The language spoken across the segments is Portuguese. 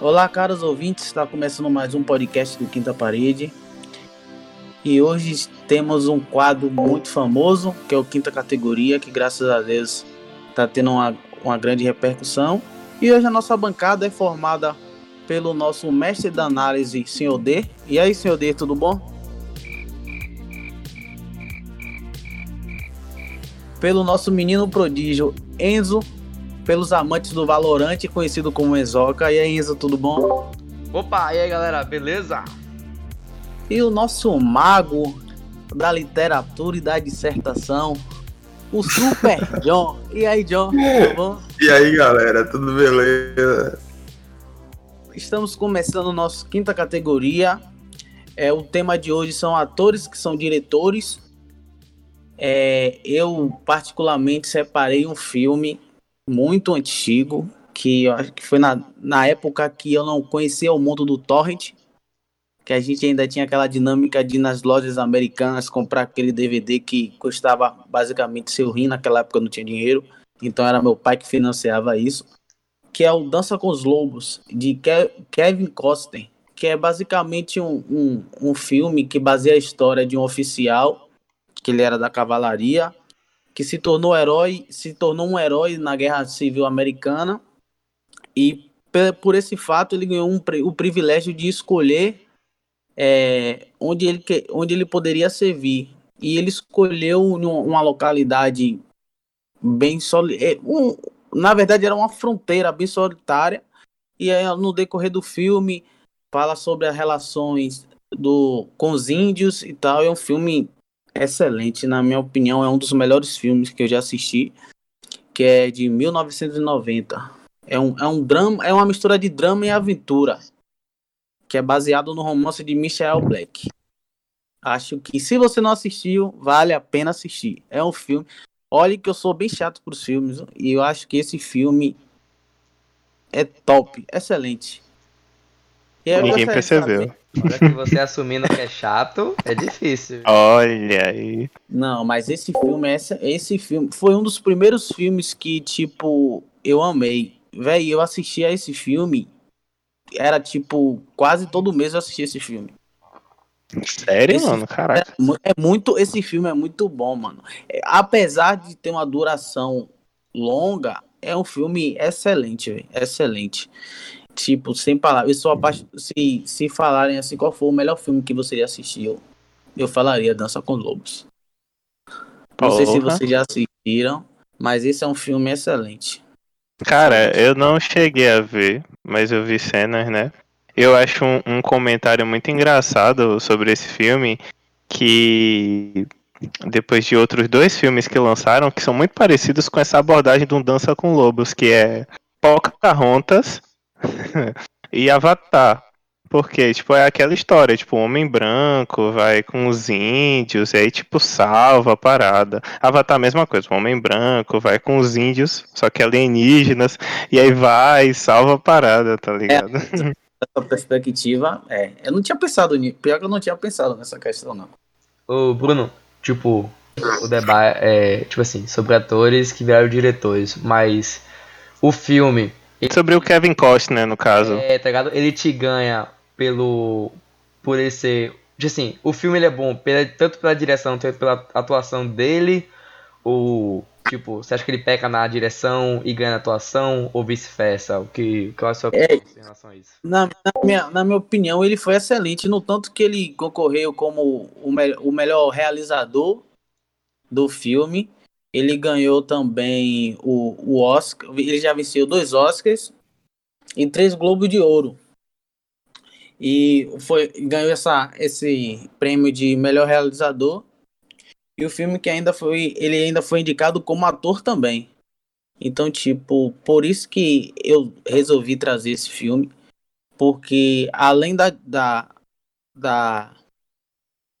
Olá, caros ouvintes, está começando mais um podcast do Quinta Parede. E hoje temos um quadro muito famoso, que é o Quinta Categoria, que graças a Deus está tendo uma, uma grande repercussão. E hoje a nossa bancada é formada pelo nosso mestre da análise, Sr. D. E aí, Sr. D, tudo bom? Pelo nosso menino prodígio, Enzo pelos amantes do Valorante, conhecido como Enzoca. E aí, Enzo, tudo bom? Opa, e aí, galera, beleza? E o nosso mago da literatura e da dissertação, o Super John. E aí, John, tudo bom? E aí, galera, tudo beleza? Estamos começando nossa quinta categoria. É, o tema de hoje são atores que são diretores. É, eu, particularmente, separei um filme muito antigo, que eu acho que foi na, na época que eu não conhecia o mundo do torrent, que a gente ainda tinha aquela dinâmica de ir nas lojas americanas comprar aquele DVD que custava basicamente seu rim, naquela época eu não tinha dinheiro, então era meu pai que financiava isso, que é o Dança com os Lobos, de Ke Kevin Costner, que é basicamente um, um, um filme que baseia a história de um oficial, que ele era da cavalaria, que se tornou herói, se tornou um herói na Guerra Civil Americana. E por esse fato ele ganhou um, o privilégio de escolher é, onde, ele, onde ele poderia servir. E ele escolheu uma localidade bem solitária, é, um, na verdade era uma fronteira bem solitária. E aí, no decorrer do filme fala sobre as relações do com os índios e tal. É um filme excelente, na minha opinião, é um dos melhores filmes que eu já assisti, que é de 1990. É um, é um drama, é uma mistura de drama e aventura, que é baseado no romance de Michelle Black. Acho que se você não assistiu, vale a pena assistir. É um filme. Olhe que eu sou bem chato para os filmes e eu acho que esse filme é top, excelente. Ninguém percebeu. Olha que você assumindo que é chato, é difícil. Olha aí. Não, mas esse filme, esse, esse filme foi um dos primeiros filmes que, tipo, eu amei. Véi, eu assisti a esse filme. Era tipo, quase todo mês eu assistia esse filme. Sério, esse mano? Caraca. É, é, muito. Esse filme é muito bom, mano. É, apesar de ter uma duração longa, é um filme excelente, véio, excelente tipo, sem palavras. Eu sou apaixonado. Se, se falarem assim, qual foi o melhor filme que você assistiu? Eu falaria Dança com Lobos. Não sei se vocês já assistiram, mas esse é um filme excelente. Cara, eu não cheguei a ver, mas eu vi cenas, né? Eu acho um, um comentário muito engraçado sobre esse filme que depois de outros dois filmes que lançaram que são muito parecidos com essa abordagem de um Dança com Lobos, que é Pocahontas e Avatar. Porque, tipo, é aquela história, tipo, o homem branco vai com os índios, e aí, tipo, salva a parada. Avatar, a mesma coisa, o homem branco vai com os índios, só que alienígenas, e aí vai e salva a parada, tá ligado? É, essa perspectiva, é. Eu não tinha pensado nisso, pior que eu não tinha pensado nessa questão, não. Ô, Bruno, tipo, o debate é, tipo assim, sobre atores que viraram diretores, mas o filme ele, Sobre o Kevin Costner, no caso. É, tá ligado? Ele te ganha pelo. Por ele ser. Assim, o filme ele é bom pela, tanto pela direção, tanto pela atuação dele. Ou. Tipo, você acha que ele peca na direção e ganha na atuação, ou vice-versa? O que, qual é a sua é, opinião em relação a isso? Na, na, minha, na minha opinião, ele foi excelente, no tanto que ele concorreu como o, me, o melhor realizador do filme ele ganhou também o, o Oscar. Ele já venceu dois Oscars e três Globos de Ouro. E foi, ganhou essa, esse prêmio de melhor realizador. E o filme que ainda foi. Ele ainda foi indicado como ator também. Então, tipo, por isso que eu resolvi trazer esse filme. Porque além da, da, da,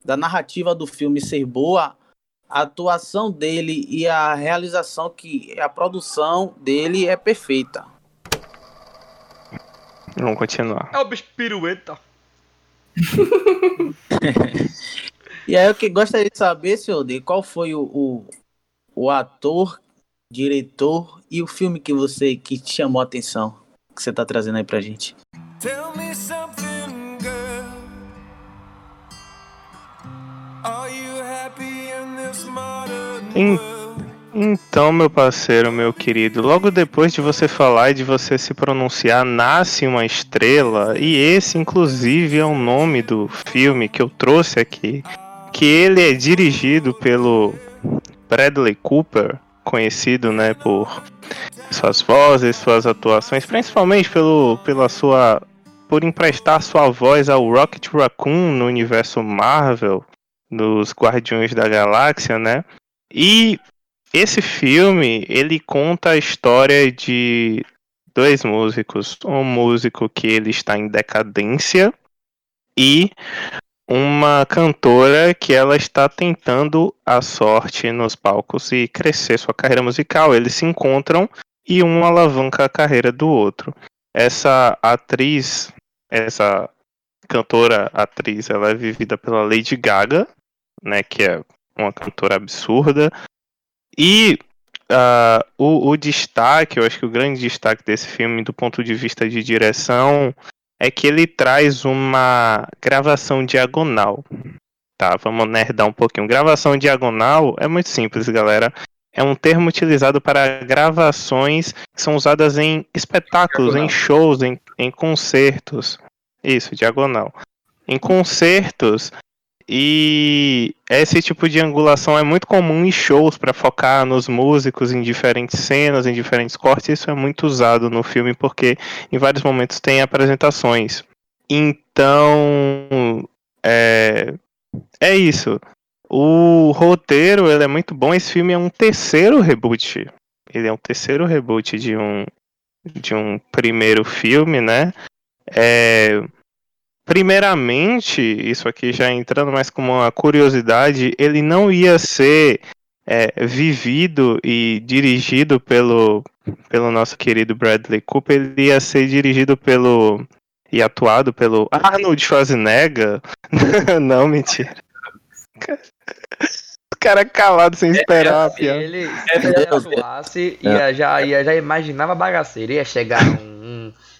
da narrativa do filme ser boa, a atuação dele e a realização que a produção dele é perfeita. Vamos continuar. É o bicho pirueta. e aí eu que gostaria de saber, senhor D, qual foi o, o, o, ator, diretor e o filme que você que te chamou a atenção que você está trazendo aí pra gente. Tell me something, Então, meu parceiro, meu querido, logo depois de você falar e de você se pronunciar, nasce uma estrela, e esse, inclusive, é o nome do filme que eu trouxe aqui, que ele é dirigido pelo Bradley Cooper, conhecido, né, por suas vozes, suas atuações, principalmente pelo, pela sua, por emprestar sua voz ao Rocket Raccoon no universo Marvel, dos Guardiões da Galáxia, né? E esse filme, ele conta a história de dois músicos. Um músico que ele está em decadência e uma cantora que ela está tentando a sorte nos palcos e crescer sua carreira musical. Eles se encontram e um alavanca a carreira do outro. Essa atriz, essa cantora atriz, ela é vivida pela Lady Gaga, né, que é uma cantora absurda. E ah, o, o destaque, eu acho que o grande destaque desse filme, do ponto de vista de direção, é que ele traz uma gravação diagonal. Tá, vamos nerdar um pouquinho. Gravação diagonal é muito simples, galera. É um termo utilizado para gravações que são usadas em espetáculos, em Diagonal. shows, em, em concertos. Isso, diagonal. Em concertos e esse tipo de angulação é muito comum em shows para focar nos músicos em diferentes cenas, em diferentes cortes. Isso é muito usado no filme porque em vários momentos tem apresentações. Então, é, é isso. O roteiro ele é muito bom. Esse filme é um terceiro reboot. Ele é um terceiro reboot de um de um primeiro filme, né? É, primeiramente, isso aqui já entrando mais como uma curiosidade, ele não ia ser é, vivido e dirigido pelo, pelo nosso querido Bradley Cooper, ele ia ser dirigido pelo e atuado pelo Arnold Schwarzenegger. não, mentira. O cara calado sem esperar, Se piada. ele, É, se ele atuasse, ia, já, ia, já imaginava bagaceira. Ia chegar um,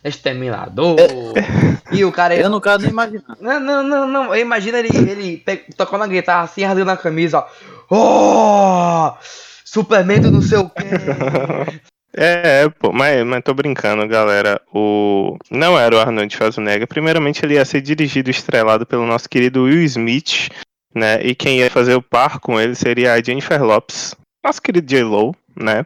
exterminador. E o cara ia Eu não quero nem imaginar. Não, não, não, não. Imagina ele, ele tocando a guitarra assim, rasgando a camisa, ó. Oh! Superman do não sei o quê. É, é, pô, mas, mas tô brincando, galera. O não era o Arnold Schwarzenegger. Primeiramente, ele ia ser dirigido e estrelado pelo nosso querido Will Smith, né? E quem ia fazer o par com ele seria a Jennifer Lopes, nosso querido J-Lo, né?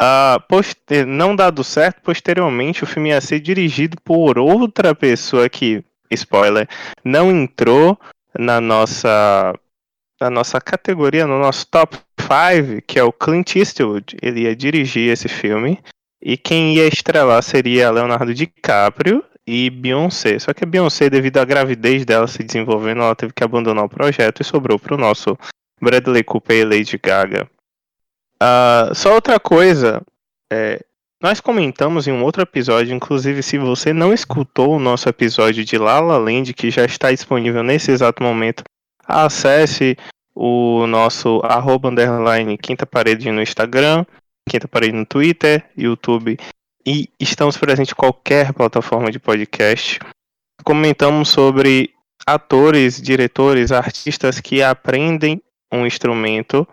Ah, poster- não dado certo, posteriormente o filme ia ser dirigido por outra pessoa que, spoiler, não entrou na nossa na nossa categoria, no nosso top 5, que é o Clint Eastwood. Ele ia dirigir esse filme. E quem ia estrelar seria Leonardo DiCaprio e Beyoncé. Só que a Beyoncé, devido à gravidez dela se desenvolvendo, ela teve que abandonar o projeto e sobrou para o nosso Bradley Cooper e Lady Gaga. Ah, só outra coisa, é, nós comentamos em um outro episódio, inclusive se você não escutou o nosso episódio de La La Land, que já está disponível nesse exato momento, acesse o nosso arroba underline quinta parede no Instagram, quinta parede no Twitter, YouTube e estamos presentes em qualquer plataforma de podcast. Comentamos sobre atores, diretores, artistas que aprendem um instrumento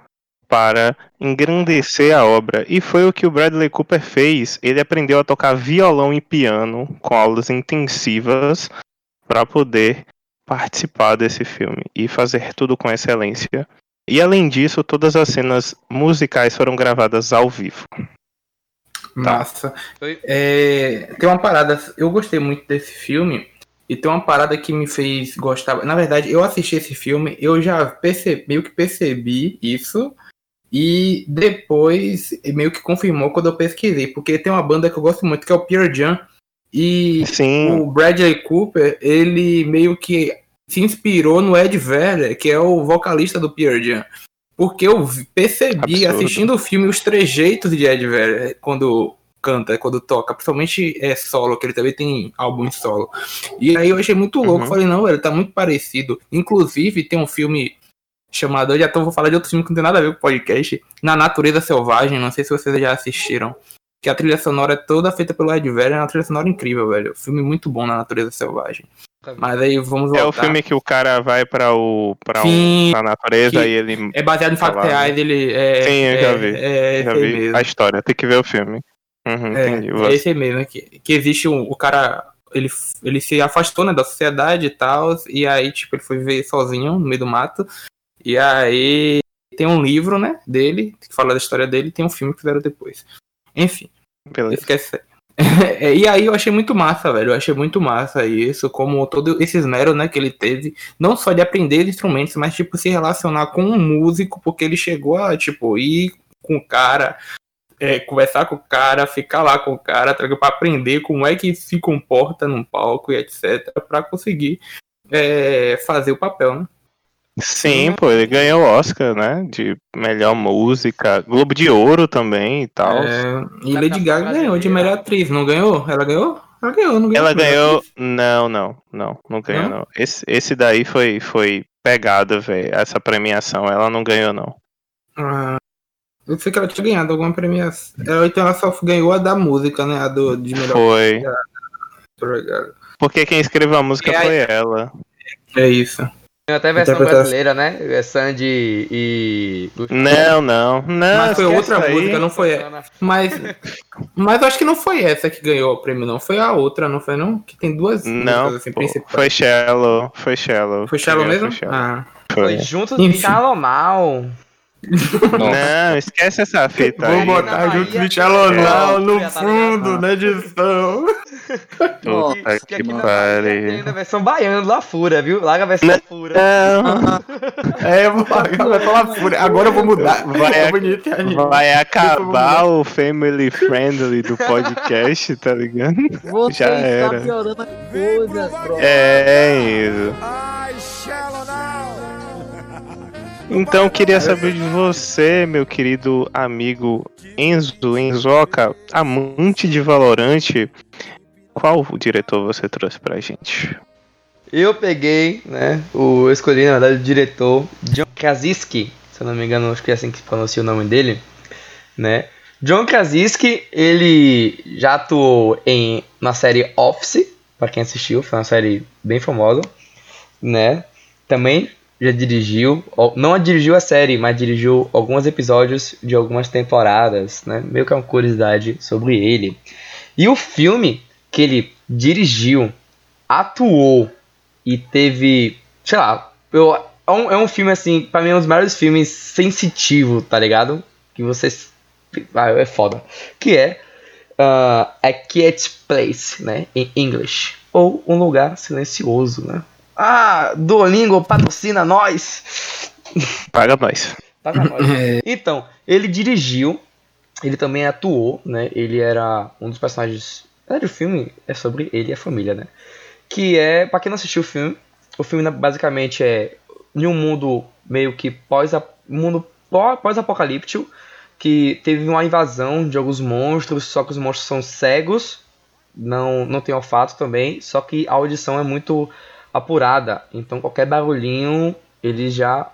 para engrandecer a obra. E foi o que o Bradley Cooper fez. Ele aprendeu a tocar violão e piano com aulas intensivas para poder participar desse filme e fazer tudo com excelência. E além disso, todas as cenas musicais foram gravadas ao vivo. Massa. Oi? É, tem uma parada, eu gostei muito desse filme, e tem uma parada que me fez gostar. Na verdade, eu assisti esse filme, eu já percebi, meio que percebi isso, e depois meio que confirmou quando eu pesquisei, porque tem uma banda que eu gosto muito, que é o Pearl Jam, e Sim, o Bradley Cooper, ele meio que se inspirou no Ed Vedder, que é o vocalista do Pearl Jam. Porque eu percebi, Absurdo. assistindo o filme, os trejeitos de Ed Vedder quando canta, quando toca, principalmente é solo, que ele também tem álbum em solo. E aí eu achei muito louco, Uhum. falei, não, velho, tá muito parecido. Inclusive, tem um filme chamado, eu já tô, vou falar de outro filme que não tem nada a ver com o podcast, Na Natureza Selvagem, não sei se vocês já assistiram. que a trilha sonora é toda feita pelo Ed Vedder, é uma trilha sonora incrível, velho. Filme muito bom na natureza selvagem. Mas aí vamos voltar. É o filme que o cara vai pra, o, pra, Sim, um, pra natureza e ele. É baseado em fatos Tá lá, né? reais, ele é. Sim, eu é, já vi. É, Já vi mesmo. a história, tem que ver o filme. Uhum, É, entendi. é esse mesmo, né? Que, que existe um, o cara. Ele, ele se afastou né, da sociedade e tal. E aí, tipo, ele foi viver sozinho no meio do mato. E aí tem um livro, né, dele, que fala da história dele, e tem um filme que fizeram depois. Enfim, Beleza. esquece. É, e aí eu achei muito massa, velho. Eu achei muito massa isso, como todo esse esmero, né, que ele teve, não só de aprender instrumentos, mas tipo se relacionar com um músico, porque ele chegou a tipo ir com o cara, é, conversar com o cara, ficar lá com o cara, pra aprender como é que se comporta num palco e etc, Pra conseguir é, fazer o papel, né? Sim, pô, ele ganhou o Oscar, né? De melhor música, Globo de Ouro também e tal. É, e Lady Gaga ganhou de melhor atriz, não ganhou? Ela ganhou? Ela ganhou, não ganhou? Ela ganhou. Não, não, não, não ganhou, Não? Esse, esse daí foi, foi pegada, velho. Essa premiação. Ela não ganhou, não. Ah, eu sei que ela tinha ganhado alguma premiação. Ela, então ela só ganhou a da música, né? A do, de melhor. Foi. Obrigado. Porque quem escreveu a música É, foi ela. É isso. Tem até a versão brasileira, né? É Sandy e. Não, não, não. Mas foi outra aí. música, não foi essa. Mas, mas eu acho que não foi essa que ganhou o prêmio, não. Foi a outra, não foi, não? Que tem duas Não, músicas assim, principais. foi Shallow, foi Shallow. Foi Shallow Foi mesmo? Shallow. Ah. Foi Foi. junto de Shalomar. Não, esquece essa fita Vou aí. botar na junto Bahia, de é, no tá fundo, na edição. Puta Que que tem pariu. ainda a versão baiana lá fura, viu? Larga a versão Não. fura. Não, É, eu vou falar fúria. Agora eu vou mudar. Vai É bonito, é vai acabar o family friendly do podcast, tá ligado? Você Já era. piorando as coisas, bro. É isso. I shall now. Então queria saber de você, meu querido amigo Enzo, Enzoca, amante de Valorante. Qual diretor você trouxe pra gente? Eu peguei, né? O, eu escolhi, na verdade, o diretor John Krasinski. Se eu não me engano, acho que é assim que pronuncia o nome dele. Né? John Krasinski, ele já atuou em na série Office, pra quem assistiu, foi uma série bem famosa, né? Também já dirigiu, não dirigiu a série, mas dirigiu alguns episódios de algumas temporadas, né? Meio que é uma curiosidade sobre ele. E o filme que ele dirigiu, atuou e teve, sei lá, eu, é, um, é um filme assim, pra mim é um dos maiores filmes sensitivo, tá ligado? Que vocês. Ah, é foda. Que é uh, A Quiet Place, né? Em inglês. Ou Um Lugar Silencioso, né? Ah, Duolingo patrocina nós! Paga nós. Paga nós. Então, ele dirigiu, ele também atuou, né? Ele era um dos personagens. Na verdade, o filme é sobre ele e a família, né? Que é, pra quem não assistiu o filme, o filme né, basicamente é em um mundo meio que pós mundo pó- pós-apocalíptico, que teve uma invasão de alguns monstros, só que os monstros são cegos, não, não tem olfato também, só que a audição é muito apurada, então qualquer barulhinho ele já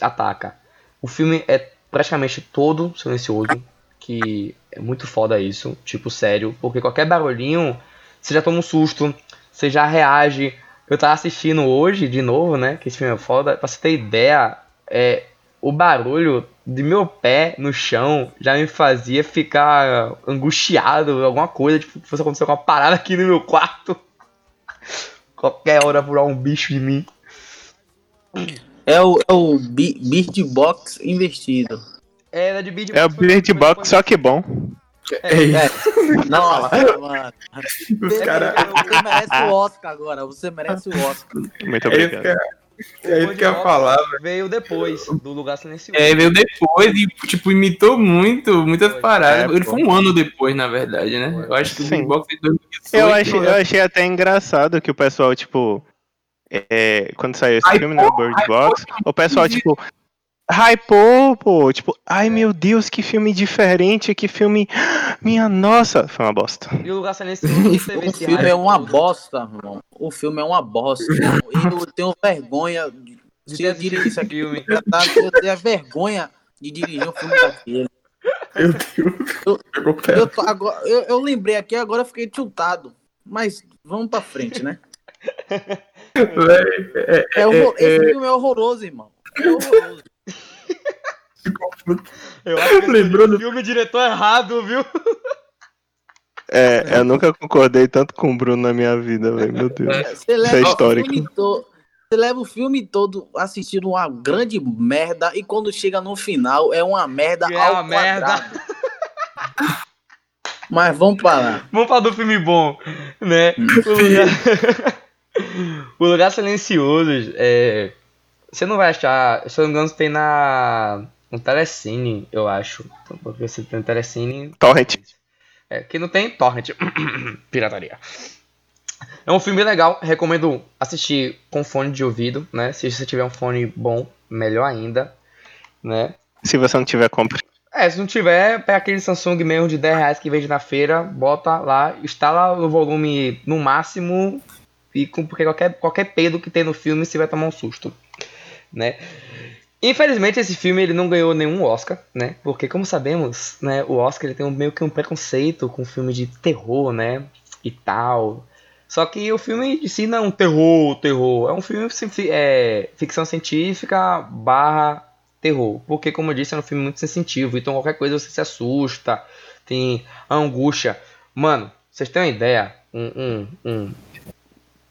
ataca. O filme é praticamente todo silencioso, que é muito foda isso, tipo, sério, porque qualquer barulhinho, você já toma um susto, você já reage. Eu tava assistindo hoje, de novo, né, que esse filme é foda, pra você ter ideia, é, o barulho de meu pé no chão já me fazia ficar angustiado, alguma coisa, tipo, fosse acontecer uma parada aqui no meu quarto. Qualquer hora voar um bicho em mim. É o, é o Bi- Bird Box investido. Era de Beat É o Bird Box, só que bom. É isso. É. Nossa, mano. Os caras. Você merece o Oscar agora. Você merece o Oscar. Muito É obrigado. Eu- é isso que eu ia falar. Veio depois do Lugar Silencioso. É, veio depois e, tipo, imitou muito, muitas Foi. paradas. É, Ele pô. foi um ano depois, na verdade, né? Foi. Eu acho que o Sim. Big Box em 2018. Eu achei, eu achei até engraçado que o pessoal, tipo, é, quando saiu esse Hypou, filme, né, o Bird Box, o pessoal, tipo, hypou, pô, tipo, ai meu Deus, que filme diferente, que filme, minha nossa, foi uma bosta. E o Lugar Silencioso O filme é uma bosta, irmão. O filme é uma bosta. E eu tenho vergonha de De se ter eu dirigir isso assistido aqui. esse filme. tá? Eu tenho vergonha de dirigir um filme daquele. Meu Deus. Eu- Eu, tô- agora, eu, eu lembrei aqui, agora eu fiquei tiltado. Mas vamos pra frente, né? É, É horror- é, esse filme é horroroso, irmão. É horroroso. Eu acho que Lembrou do- esse filme diretor errado, viu? É, eu nunca concordei tanto com o Bruno na minha vida, velho. Meu Deus. Você leva, histórico. O filme to- você leva o filme todo assistindo uma grande merda e quando chega no final é uma merda É ao uma merda. quadrado. Mas vamos parar. Vamos falar do filme bom, né? O lugar, o lugar silencioso, é... Você não vai achar, se eu não me engano, tem na... No Telecine, eu acho. Então, Porque você tem no Telecine... Torrent. É, que não tem Torrent. Pirataria. É um filme legal, recomendo assistir com fone de ouvido, né? Se você tiver um fone bom, melhor ainda, né? Se você não tiver compra. É, se não tiver, pega aquele Samsung mesmo de 10 reais que vende na feira, bota lá, instala o volume no máximo, e com, porque qualquer, qualquer pedo que tem no filme você vai tomar um susto, né? Infelizmente esse filme ele não ganhou nenhum Oscar, né? Porque como sabemos, né, o Oscar ele tem meio que um preconceito com filme de terror, né? E tal. Só que o filme em si não é um terror, terror. É um filme é, ficção científica barra terror. Porque, como eu disse, é um filme muito sensitivo. Então, qualquer coisa você se assusta. Tem angústia. Mano, vocês têm uma ideia? Um, um, um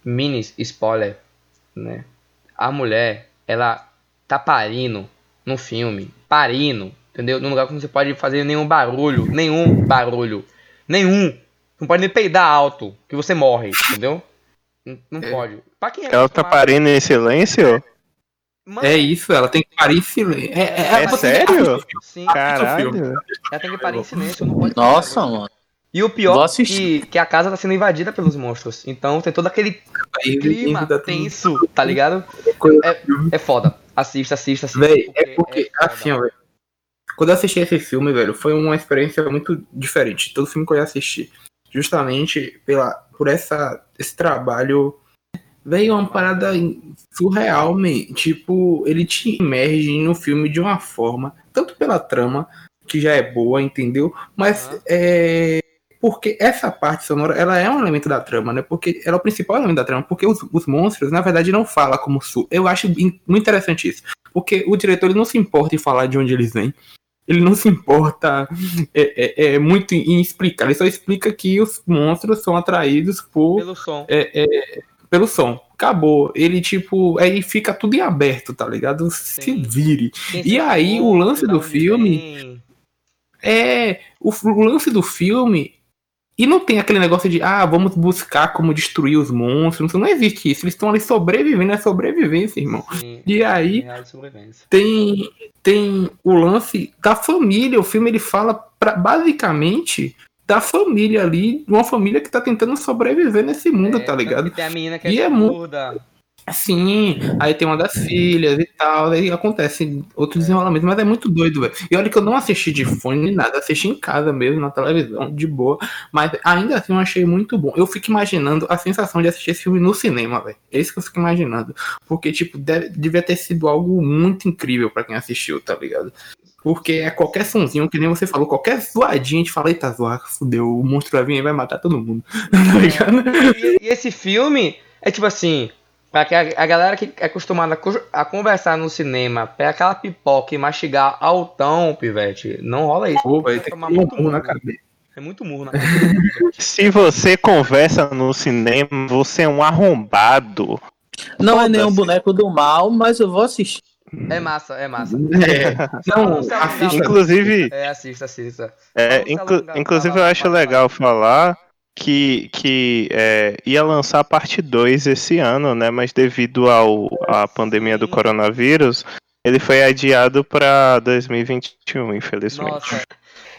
mini spoiler, né? A mulher, ela tá parindo no filme. Parindo, entendeu? Num lugar que você pode fazer nenhum barulho. Nenhum barulho. Nenhum. Não pode nem peidar alto, que você morre, entendeu? Não, não É. pode. Pra quem é Ela tá parindo em silêncio? Mano, É isso, ela tem que parir em silêncio. É, É você- sério? Sim, Caralho. ela tem que parar em silêncio, não pode Nossa, mano. E o pior é que, que a casa tá sendo invadida pelos monstros. Então tem todo aquele Aí, clima tenso, tá ligado? coisa- É foda. Assista, assista, assista. Véi, é porque, foda. assim, ó, velho. Quando eu assisti esse filme, velho, foi uma experiência muito diferente. Todo filme que eu ia assistir. Justamente pela, por essa, esse trabalho. Veio uma parada in- surreal, man. Tipo, ele te imerge no filme de uma forma, tanto pela trama, que já é boa, entendeu? Mas Aham. é. Porque essa parte sonora, ela é um elemento da trama, né? Porque ela é o principal elemento da trama. Porque os, os monstros, na verdade, não falam como su. Eu acho in- muito interessante isso. Porque o diretor ele não se importa em falar de onde eles vêm. Ele não se importa é, é, é muito em explicar. Ele só explica que os monstros são atraídos por, Pelo som. é, é, pelo som. Acabou. Ele, tipo, aí fica tudo em aberto, tá ligado? Se Sim. vire. Quem E se aí, o lance do filme- vem. É, o, o lance do filme. E não tem aquele negócio de, ah, vamos buscar como destruir os monstros. Não existe isso. Eles estão ali sobrevivendo, é sobrevivência, irmão. Sim, E aí, sobrevivência. tem, tem o lance da família. O filme ele fala pra, basicamente da família ali, de uma família que tá tentando sobreviver nesse mundo, É, tá ligado? Tem a menina que é E é mu- surda. Sim, aí tem uma das filhas e tal, aí acontece outros desenrolamentos, mas é muito doido, velho. E olha que eu não assisti de fone nem nada, assisti em casa mesmo, na televisão, de boa, mas ainda assim eu achei muito bom. Eu fico imaginando a sensação de assistir esse filme no cinema, velho. É isso que eu fico imaginando. Porque, tipo, deve- devia ter sido algo muito incrível pra quem assistiu, tá ligado? Porque é qualquer sonzinho, que nem você falou, qualquer zoadinha, a gente fala, eita, zoar, fudeu, o monstro vai vir e vai matar todo mundo. tá ligado? E, e esse filme é tipo assim, a, a galera que é acostumada a, co- a conversar no cinema, pegar aquela pipoca e mastigar altão, pivete, não rola isso. Pô, vai ter que muito murro na murro. cabeça. É muito murro na cabeça. Se você conversa no cinema, você é um arrombado. Não é nenhum boneco do mal, mas eu vou assistir. É massa, é massa. É, não, Não assista. Inclusive, É, assista, assista. é, inclu- inclusive eu acho legal fala. falar que, que é, ia lançar a parte 2 esse ano, né? Mas devido ao, à pandemia do coronavírus, ele foi adiado para 2021, infelizmente. Nossa.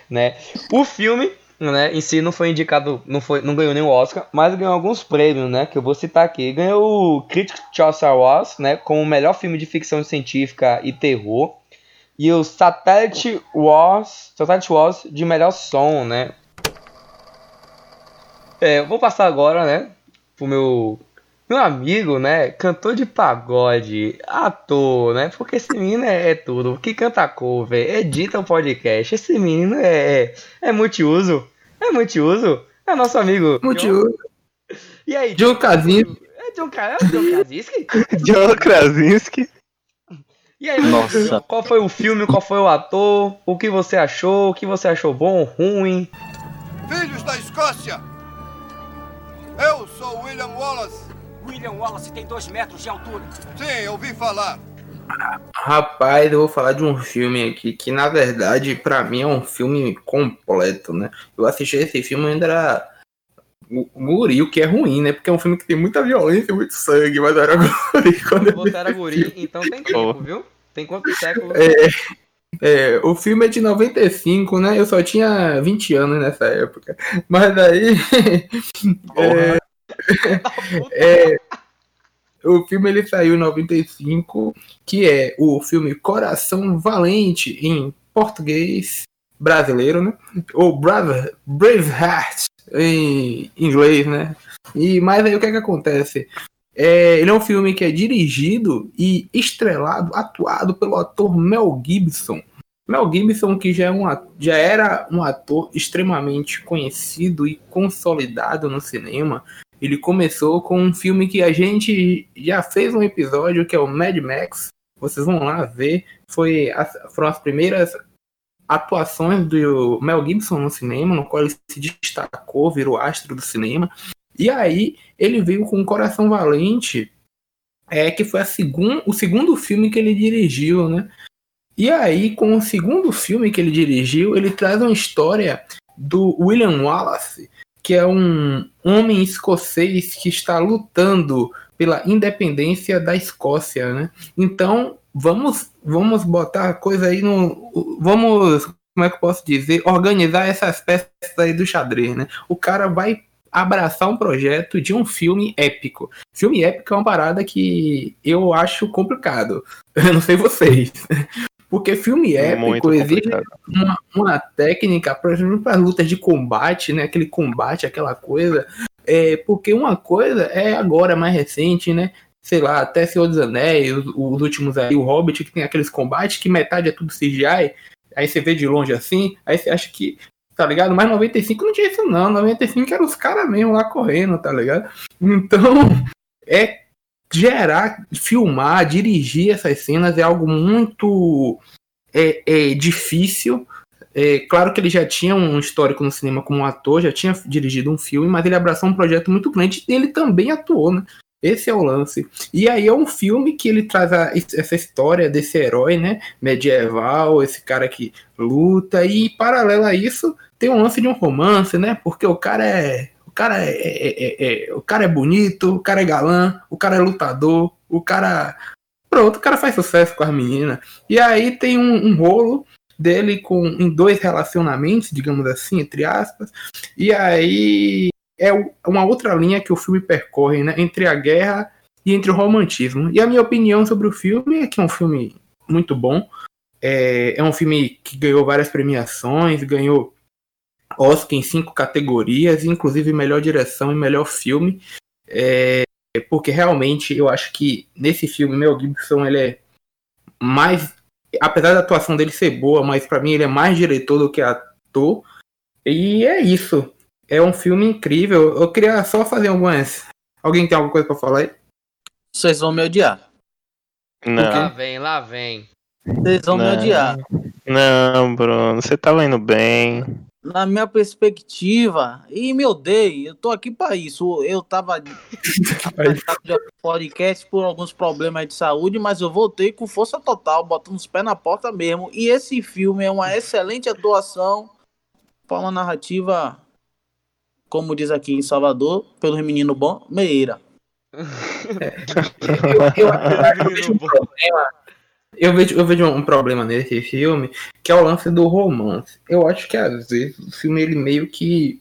Né? O filme, né, em si não foi indicado, não foi, não ganhou nenhum Oscar, mas ganhou alguns prêmios, né, que eu vou citar aqui. Ganhou o Critics' Choice Awards, né, como o melhor filme de ficção científica e terror. E o Satellite Wars, Satellite Wars de melhor som, né? É, eu vou passar agora, né, pro meu Meu amigo, né? Cantor de pagode, ator, né? Porque esse menino é, é tudo. Que canta cover, edita um podcast. Esse menino é, é, é multiuso. É multiuso. É nosso amigo. Motivo. E aí? John Krasinski. É John, é o John Krasinski? John Krasinski. E aí, Nossa. qual foi o filme, qual foi o ator? O que você achou? O que você achou bom, ruim? Filhos da Escócia! Eu sou William Wallace. William Wallace tem dois metros de altura. Sim, ouvi falar. Rapaz, eu vou falar de um filme aqui que, na verdade, pra mim é um filme completo, né? Eu assisti esse filme e ainda era gu- guri, o que é ruim, né? Porque é um filme que tem muita violência e muito sangue, mas eu era guri quando eu Você era guri, então tem tempo, viu? Tem quantos séculos? É, o filme é de 95, né? Eu só tinha 20 anos nessa época. Mas daí. é, é, o filme ele saiu em 95, que é o filme Coração Valente em português brasileiro, né? Ou Brave, Braveheart em inglês, né? E mas aí o que é que acontece? É, ele é um filme que é dirigido e estrelado, atuado pelo ator Mel Gibson. Mel Gibson, que já, é um, já era um ator extremamente conhecido e consolidado no cinema, ele começou com um filme que a gente já fez um episódio, que é o Mad Max. Vocês vão lá ver. Foi as- foram as primeiras atuações do Mel Gibson no cinema, no qual ele se destacou, virou astro do cinema. E aí ele veio com Coração Valente, é, que foi segun, o segundo filme que ele dirigiu, né? E aí, com o segundo filme que ele dirigiu, ele traz uma história do William Wallace, que é um homem escocês que está lutando pela independência da Escócia, né? Então, vamos vamos botar a coisa aí no vamos, como é que eu posso dizer, organizar essas peças aí do xadrez, né? O cara vai abraçar um projeto de um filme épico. Filme épico é uma parada que eu acho complicado. Eu não sei vocês. Porque filme épico Muito exige uma, uma técnica, por exemplo, para lutas de combate, né? Aquele combate, aquela coisa. É, porque uma coisa é agora mais recente, né? Sei lá, até Senhor dos Anéis, os, os últimos aí, o Hobbit, que tem aqueles combates que metade é tudo CGI, aí você vê de longe assim, aí você acha que, tá ligado? Mas 95 não tinha isso não, 95 era os caras mesmo lá correndo, tá ligado? Então, é gerar, filmar, dirigir essas cenas é algo muito é, é, difícil. É, claro que ele já tinha um histórico no cinema como ator, já tinha dirigido um filme, mas ele abraçou um projeto muito grande e ele também atuou, né? Esse é o lance. E aí é um filme que ele traz a- essa história desse herói, né? Medieval, esse cara que luta, e paralelo a isso, tem um lance de um romance, né? Porque o cara é. O cara é, é- é- é- o cara é bonito, o cara é galã, o cara é lutador, o cara. Pronto, o cara faz sucesso com as meninas. E aí tem um, um rolo dele com em dois relacionamentos, digamos assim, entre aspas. E aí é uma outra linha que o filme percorre, né? Entre a guerra e entre o romantismo. E a minha opinião sobre o filme é que é um filme muito bom. É, é um filme que ganhou várias premiações, ganhou Oscar em cinco categorias, inclusive melhor direção e melhor filme. É, porque realmente eu acho que nesse filme Mel Gibson ele é mais, apesar da atuação dele ser boa, mas pra mim ele é mais diretor do que ator. E é isso. É um filme incrível. Eu queria só fazer algumas. Alguém tem alguma coisa pra falar aí? Vocês vão me odiar. Lá Não, vem, lá vem. Vocês vão me Não. odiar. não, Bruno, você tava indo bem. Na minha perspectiva, e me odeie, eu tô aqui pra isso. Eu tava de podcast por alguns problemas de saúde, mas eu voltei com força total, botando os pés na porta mesmo. E esse filme é uma excelente atuação, forma narrativa, como diz aqui em Salvador, pelo menino bom, Meira. Eu, eu vejo um problema. Eu vejo, eu vejo um problema nesse filme, que é o lance do romance. Eu acho que às vezes o filme ele meio que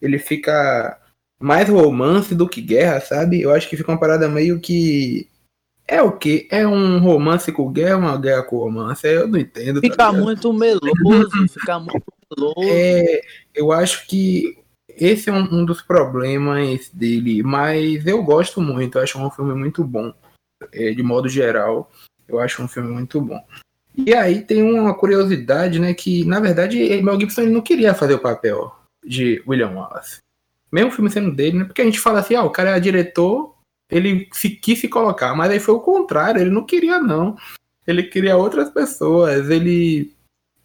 ele fica mais romance do que guerra, sabe? Eu acho que fica uma parada meio que é o que? É um romance com guerra, uma guerra com romance? Eu não entendo. tá Fica ligado? muito meloso, fica muito meloso. É, eu acho que esse é um, um dos problemas dele, mas eu gosto muito, eu acho um filme muito bom, é, de modo geral, eu acho um filme muito bom. E aí tem uma curiosidade, né, que na verdade Mel Gibson ele não queria fazer o papel de William Wallace. Mesmo o filme sendo dele, né, porque a gente fala assim, ah, o cara é diretor, ele se, quis se colocar, mas aí foi o contrário, ele não queria não. Ele queria outras pessoas, ele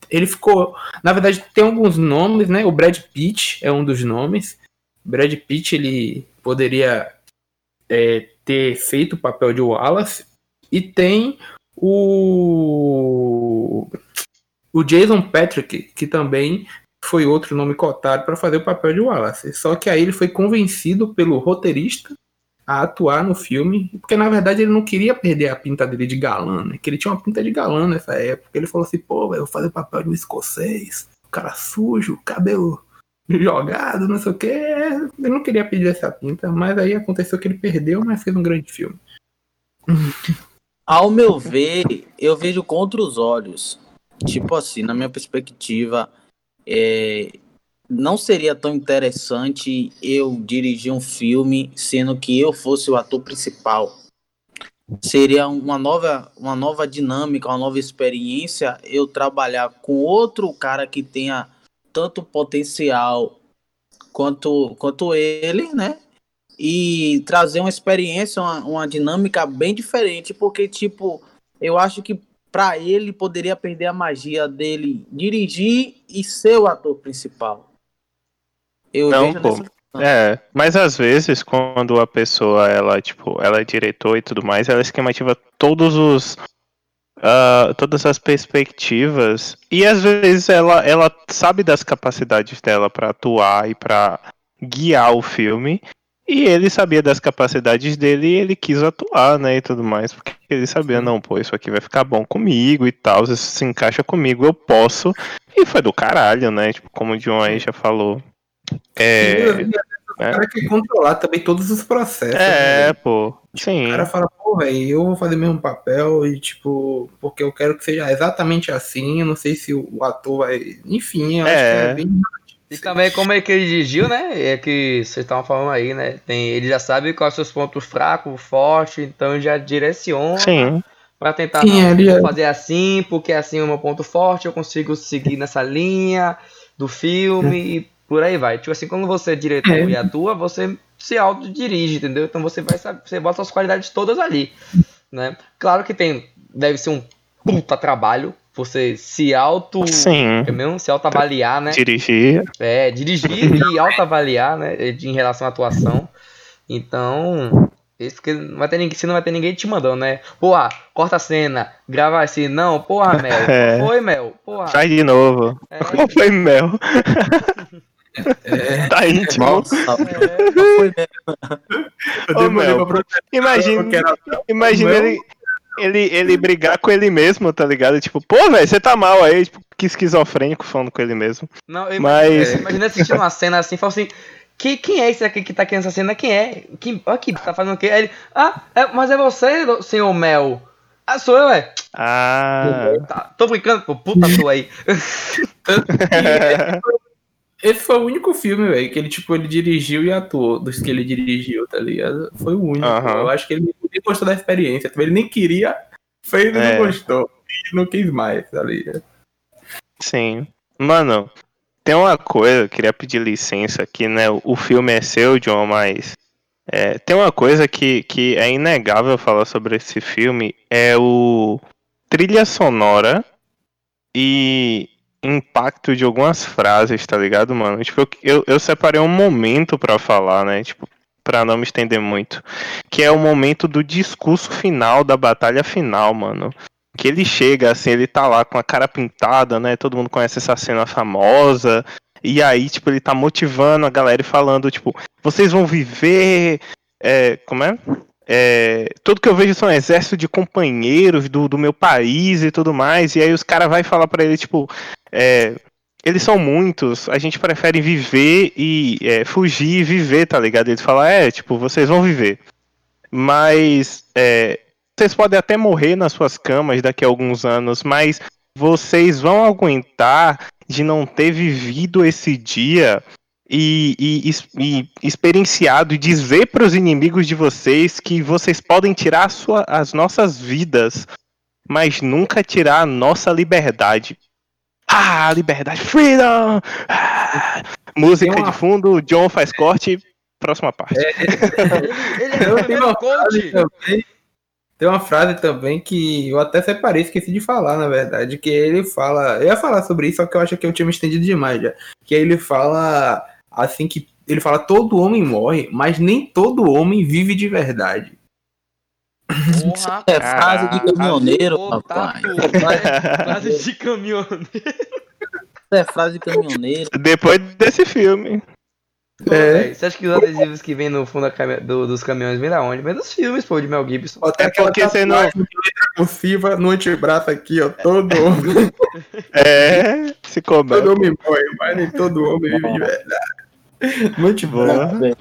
ele ficou. Na verdade, tem alguns nomes, né? O Brad Pitt é um dos nomes. Brad Pitt ele poderia é, ter feito o papel de Wallace. E tem o. O Jason Patrick, que também foi outro nome cotado para fazer o papel de Wallace. Só que aí ele foi convencido pelo roteirista a atuar no filme, porque na verdade ele não queria perder a pinta dele de galã, né? Que ele tinha uma pinta de galã nessa época. Ele falou assim, pô, eu vou fazer o papel de um escocês, cara sujo, cabelo jogado, não sei o que. Ele não queria pedir essa pinta, mas aí aconteceu que ele perdeu, mas fez um grande filme. Ao meu ver, eu vejo contra os olhos. Tipo assim, na minha perspectiva, é, não seria tão interessante eu dirigir um filme sendo que eu fosse o ator principal. Seria uma nova, uma nova dinâmica, uma nova experiência eu trabalhar com outro cara que tenha tanto potencial quanto, quanto ele, né? E trazer uma experiência, uma, uma dinâmica bem diferente, porque, tipo, eu acho que para ele poderia perder a magia dele dirigir e ser o ator principal. Eu não, pô. É, mas às vezes quando a pessoa ela tipo ela é diretor e tudo mais, ela esquemativa todos os uh, todas as perspectivas e às vezes ela ela sabe das capacidades dela para atuar e para guiar o filme e ele sabia das capacidades dele e ele quis atuar, né, e tudo mais, porque ele sabia, não, pô, isso aqui vai ficar bom comigo e tal, isso se encaixa comigo, eu posso. E foi do caralho, né, tipo, como o John aí já falou. É. o cara quer controlar também todos os processos. É, né? pô. Sim. O cara fala, pô, velho, eu vou fazer o mesmo papel e, tipo, porque eu quero que seja exatamente assim. Eu não sei se o ator vai. Enfim, eu É. acho que é bem. E também como é que ele dirigiu, né? É que vocês estavam falando aí, né? Tem, ele já sabe quais são os pontos fracos, fortes, então ele já direciona Sim. pra tentar Sim, não, é- fazer assim, porque assim é o meu ponto forte, eu consigo seguir nessa linha do filme e por aí vai. Tipo assim, quando você é diretor É. e atua, você se autodirige, entendeu? Então você vai saber, você bota as qualidades todas ali, né? Claro que tem, deve ser um puta trabalho você se auto, Sim. é mesmo? Se autoavaliar, né? Dirigir. É, dirigir e autoavaliar, né? Em relação à atuação. Então, isso que não vai ter ninguém, se não vai ter ninguém te mandando, né? Porra, corta a cena, grava assim, não, porra, Mel. É. Foi, Mel, porra. Faz de novo. É. Qual foi Mel? É, Tá íntimo. Nossa, É. Imagina, quero- imagina ele, ele, ele brigar com ele mesmo, tá ligado? Tipo, pô, velho, você tá mal aí, tipo, que esquizofrênico falando com ele mesmo. Não, eu Mas- imagina, imagina assistindo uma cena assim, fala assim. Que, quem é esse aqui que tá aqui nessa cena? Quem é? Quem, aqui, tá fazendo o quê? Aí ele, ah, é, mas é você, senhor Mel. Ah, sou eu, é. Ah. Tá, tô brincando, pô, puta tua aí. Esse foi o único filme, velho, que ele, tipo, ele dirigiu e atuou dos que ele dirigiu, tá ligado? Foi o único. Aham. Eu acho que ele nem gostou da experiência. Ele nem queria, fez e É. não gostou. E não quis mais, tá ligado? Sim. Mano, tem uma coisa, eu queria pedir licença aqui, né? O filme é seu, John, mas. é, tem uma coisa que, que é inegável falar sobre esse filme, é o trilha sonora e impacto de algumas frases, tá ligado, mano? Tipo, eu, eu, eu separei um momento pra falar, né? Tipo, pra não me estender muito. Que é o momento do discurso final, da batalha final, mano que ele chega assim, ele tá lá com a cara pintada, né? Todo mundo conhece essa cena famosa. E aí, tipo, ele tá motivando a galera e falando, tipo, vocês vão viver. é, como é? É, tudo que eu vejo são exército de companheiros do, do meu país e tudo mais. E aí os caras vai falar pra ele, tipo, é, eles são muitos, a gente prefere viver e é, fugir e viver, tá ligado? Ele fala, é, tipo, vocês vão viver. Mas é, vocês podem até morrer nas suas camas daqui a alguns anos, mas vocês vão aguentar de não ter vivido esse dia e, e, e experienciado e dizer para os inimigos de vocês que vocês podem tirar a sua- as nossas vidas, mas nunca tirar a nossa liberdade. Ah, liberdade, freedom! Ah, música Tem uma- de fundo, o John faz corte, próxima parte. Ele, ele é tenho uma primeiro frase coach. também. Tem uma frase também que eu até separei, esqueci de falar, na verdade, que ele fala. Eu ia falar sobre isso, só que eu acho que eu tinha me estendido demais já. Que ele fala assim que. Ele fala, todo homem morre, mas nem todo homem vive de verdade. Porra, É frase de caminhoneiro, Ô, rapaz. tatu, Frase de caminhoneiro. É frase de caminhoneiro. Depois desse filme. Pô, É. véi, Você acha que os adesivos que vem no fundo da cami- do- dos caminhões vem da onde? Vem dos filmes, pô, de Mel Gibson. Até É porque você não- cursiva no antebraço aqui, ó. Todo homem, É, se couber. todo homem morre, mas nem todo homem vive de verdade. Antebraço. Boa.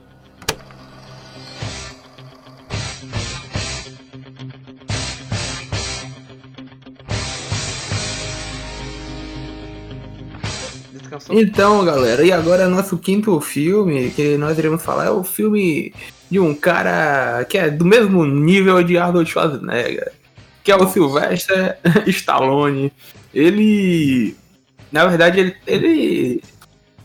Descansou? Então, galera, e agora nosso quinto filme que nós iremos falar é o filme de um cara que é do mesmo nível de Arnold Schwarzenegger, que é o Sylvester Stallone. Ele, na verdade, ele, ele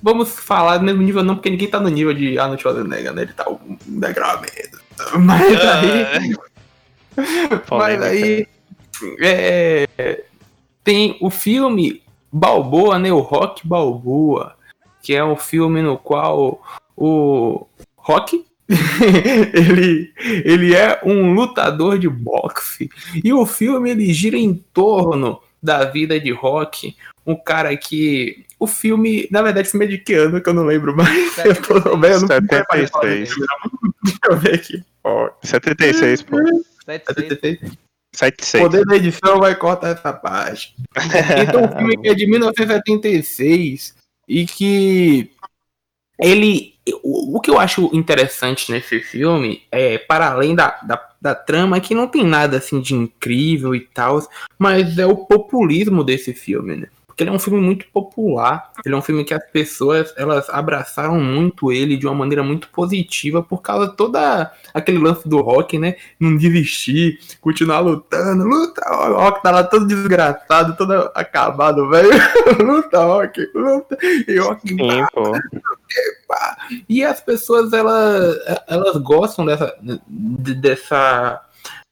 vamos falar do mesmo nível não, porque ninguém tá no nível de Arnold Schwarzenegger, né? Ele tá um degrau menos. Mas aí, mas Polêmica. aí é, tem o filme Balboa, né? O Rock Balboa, que é um filme no qual o Rock ele, ele é um lutador de boxe e o filme ele gira em torno da vida de Rock, um cara que o filme, na verdade, filme é de que ano que eu não lembro mais. Eu tô bem, eu não 76. Deixa eu ver aqui. Ó, 76, pô. 76. 76. Poder da edição vai cortar essa parte. Então, o filme que é de 1976 e que ele. O, o que eu acho interessante nesse filme é, para além da, da, da trama, que não tem nada assim de incrível e tal, mas é o populismo desse filme, né? Porque ele é um filme muito popular, ele é um filme que as pessoas elas abraçaram muito ele de uma maneira muito positiva por causa de toda aquele lance do rock, né? Não desistir, continuar lutando, luta, o rock tá lá todo desgraçado, todo acabado, velho. luta, rock, luta, e rock Sim, pô. e as pessoas elas, elas gostam dessa de- dessa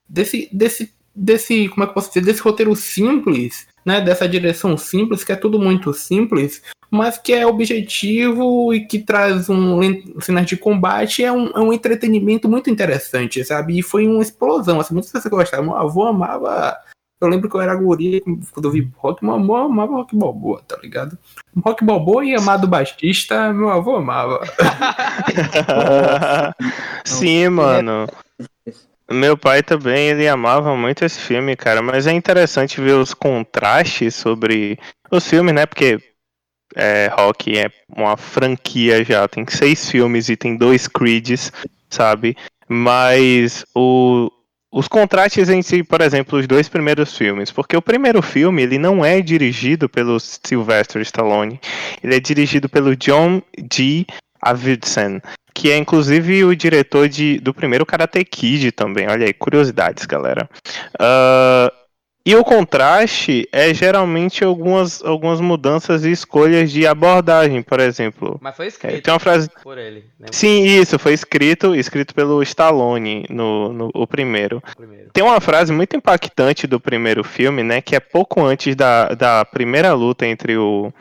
desse desse desse como é que eu posso dizer desse roteiro simples né dessa direção simples que é tudo muito simples mas que é objetivo e que traz um cenas de combate é um, é um entretenimento muito interessante sabe? E foi uma explosão assim muitas pessoas gostaram meu avô amava eu lembro que eu era guria quando eu vi rock meu avô amava rock balboa tá ligado? Rock balboa e amado baixista meu avô amava. Sim, mano. Meu pai também, ele amava muito esse filme, cara. Mas é interessante ver os contrastes sobre os filmes, né? Porque é, Rock é uma franquia já. Tem seis filmes e tem dois Creeds, sabe? Mas o, os contrastes si, por exemplo, os dois primeiros filmes. Porque o primeiro filme, ele não é dirigido pelo Sylvester Stallone. Ele é dirigido pelo John G. Avildsen que é inclusive o diretor de, do primeiro Karate Kid também. Olha aí, curiosidades, galera. Ah, e o contraste é geralmente algumas, algumas mudanças e escolhas de abordagem, por exemplo. Mas foi É, escrito tem uma frase. por ele, né? Sim, isso, foi escrito, escrito pelo Stallone no, no o primeiro. o primeiro. Tem uma frase muito impactante do primeiro filme, né? Que é pouco antes da, da primeira luta entre o,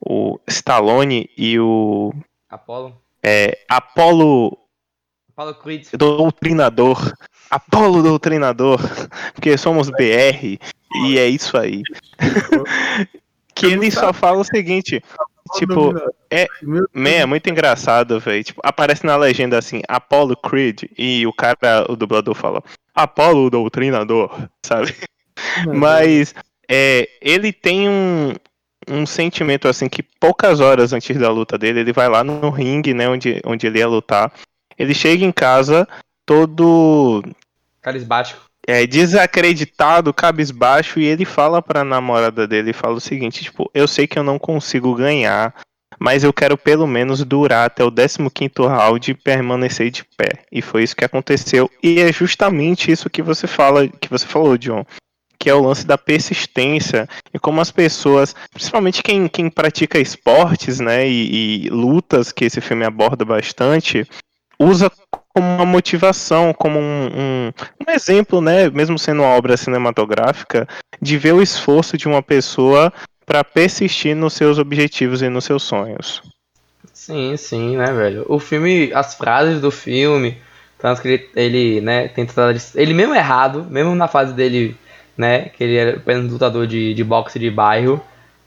o Stallone e o Apollo. é, Apollo Apollo Creed. Doutrinador. Apolo Doutrinador. Porque somos BR. E é isso aí. que ele só fala o seguinte. Tipo, é- é muito engraçado, velho. Tipo, aparece na legenda assim, Apollo Creed. E o cara, o dublador fala, Apollo Doutrinador, sabe? Mas é, ele tem um, um sentimento assim que poucas horas antes da luta dele, ele vai lá no ringue, né, onde, onde ele ia lutar. Ele chega em casa todo Carismático. é, desacreditado, cabisbaixo, e ele fala pra namorada dele, fala o seguinte, tipo, eu sei que eu não consigo ganhar, mas eu quero pelo menos durar até o 15º round e permanecer de pé. E foi isso que aconteceu. E é justamente isso que você fala, que você falou, John. Que é o lance da persistência e como as pessoas, principalmente quem, quem pratica esportes, né, e, e lutas, que esse filme aborda bastante, usa como uma motivação, como um, um, um, exemplo, né, mesmo sendo uma obra cinematográfica, de ver o esforço de uma pessoa para persistir nos seus objetivos e nos seus sonhos. Sim, sim, né, velho? O filme, as frases do filme, tanto que ele, ele né, tenta ele mesmo errado, mesmo na fase dele, né, que ele era apenas lutador de, de boxe de bairro,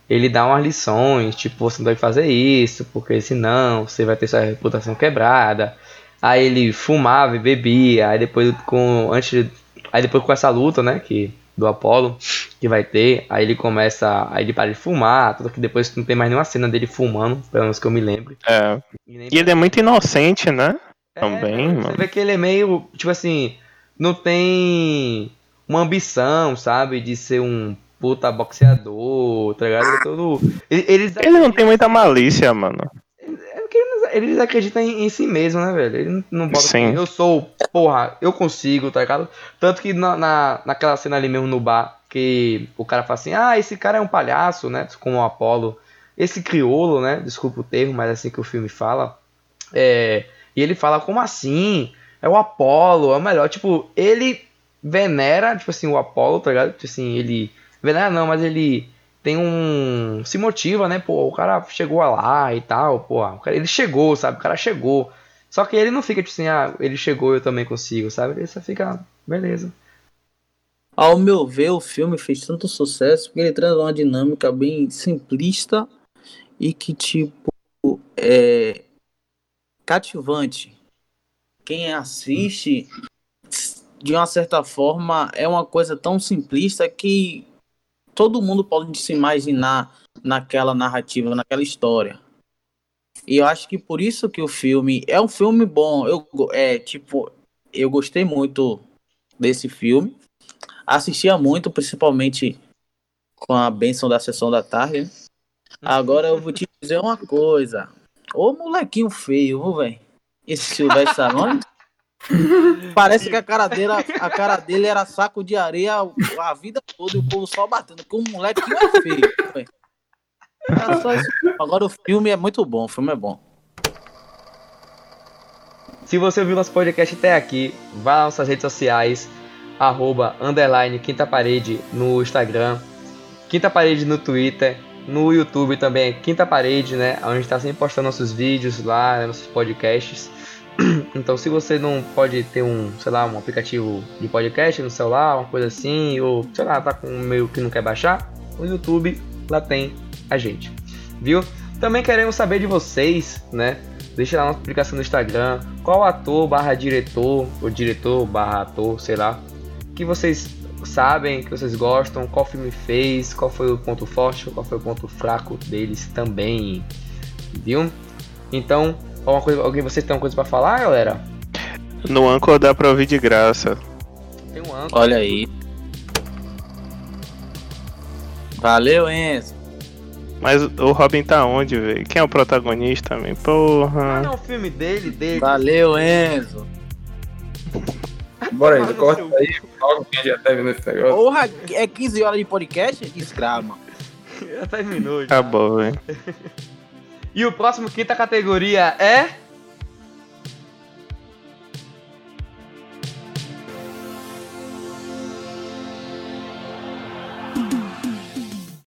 ele dá umas lições, tipo, você não deve fazer isso, porque senão você vai ter sua reputação quebrada. Aí ele fumava e bebia, aí depois com antes aí depois com essa luta, né, que do Apollo que vai ter, aí ele começa, aí ele para de fumar, tudo que depois não tem mais nenhuma cena dele fumando, pelo menos que eu me lembro. É. E, e ele é muito inocente, né? É, Também, você mano. vê que ele é meio, tipo assim, não tem uma ambição, sabe, de ser um puta boxeador, tá ligado? Ele, todo, ele, eles Ele não tem muita malícia, mano. é eles- acreditam em, em si mesmo, né, velho? Ele não, não bota Sim. assim, eu sou, porra, eu consigo, tá ligado? Tanto que na, na, naquela cena ali mesmo no bar, que o cara fala assim, ah, esse cara é um palhaço, né? Como o Apollo. Esse criolo, né? Desculpa o termo, mas é assim que o filme fala. É, e ele fala, como assim? É o Apollo, é o melhor. Tipo, ele venera, tipo assim, o Apollo, tá ligado? Tipo assim, ele. Venera não, mas ele tem um. Se motiva, né? Pô, o cara chegou lá e tal, pô. o cara- ele chegou, sabe? O cara chegou. Só que ele não fica tipo assim, ah, ele chegou, eu também consigo, sabe? Ele só fica, beleza. Ao meu ver, o filme fez tanto sucesso porque ele traz uma dinâmica bem simplista e que, tipo, é cativante. Quem assiste, de uma certa forma, é uma coisa tão simplista que todo mundo pode se imaginar naquela narrativa, naquela história. E eu acho que por isso que o filme é um filme bom. Eu é tipo, eu gostei muito desse filme assistia muito, principalmente com a benção da sessão da tarde. né? Agora eu vou te dizer uma coisa. Ô molequinho feio, ô, velho. Esse Silvestre Stallone. Parece que a cara, dele, a cara dele era saco de areia a vida toda e o povo só batendo. Porque o molequinho é feio, velho. Era só isso. Agora o filme é muito bom, o filme é bom. Se você ouviu nosso podcast até aqui, vá nas nossas redes sociais, arroba, underline, Quinta Parede no Instagram, Quinta Parede no Twitter, no YouTube também é Quinta Parede, né? Onde a gente tá sempre postando nossos vídeos lá, nossos podcasts. Então se você não pode ter um, sei lá, um aplicativo de podcast no celular, uma coisa assim, ou sei lá, tá com meio que não quer baixar, no YouTube lá tem a gente, viu? Também queremos saber de vocês, né? Deixa lá na publicação no Instagram qual ator barra diretor, ou diretor barra ator, sei lá, que vocês sabem, que vocês gostam, qual filme fez, qual foi o ponto forte, qual foi o ponto fraco deles também, viu? Então, coisa, alguém vocês tem alguma coisa pra falar, galera? No Anchor dá pra ouvir de graça. Tem um ângulo. Olha aí. Valeu, Enzo. Mas o Robin tá onde, velho? Quem é o protagonista, man? Ah, Porra. não, o filme dele, dele. Valeu, Enzo. Bora aí, Mano, corta seu- aí. Logo quem já tá vendo esse negócio. Porra, é 15 horas de podcast? Escravo, mano. Já terminou já. Acabou, velho. E o próximo quinta categoria é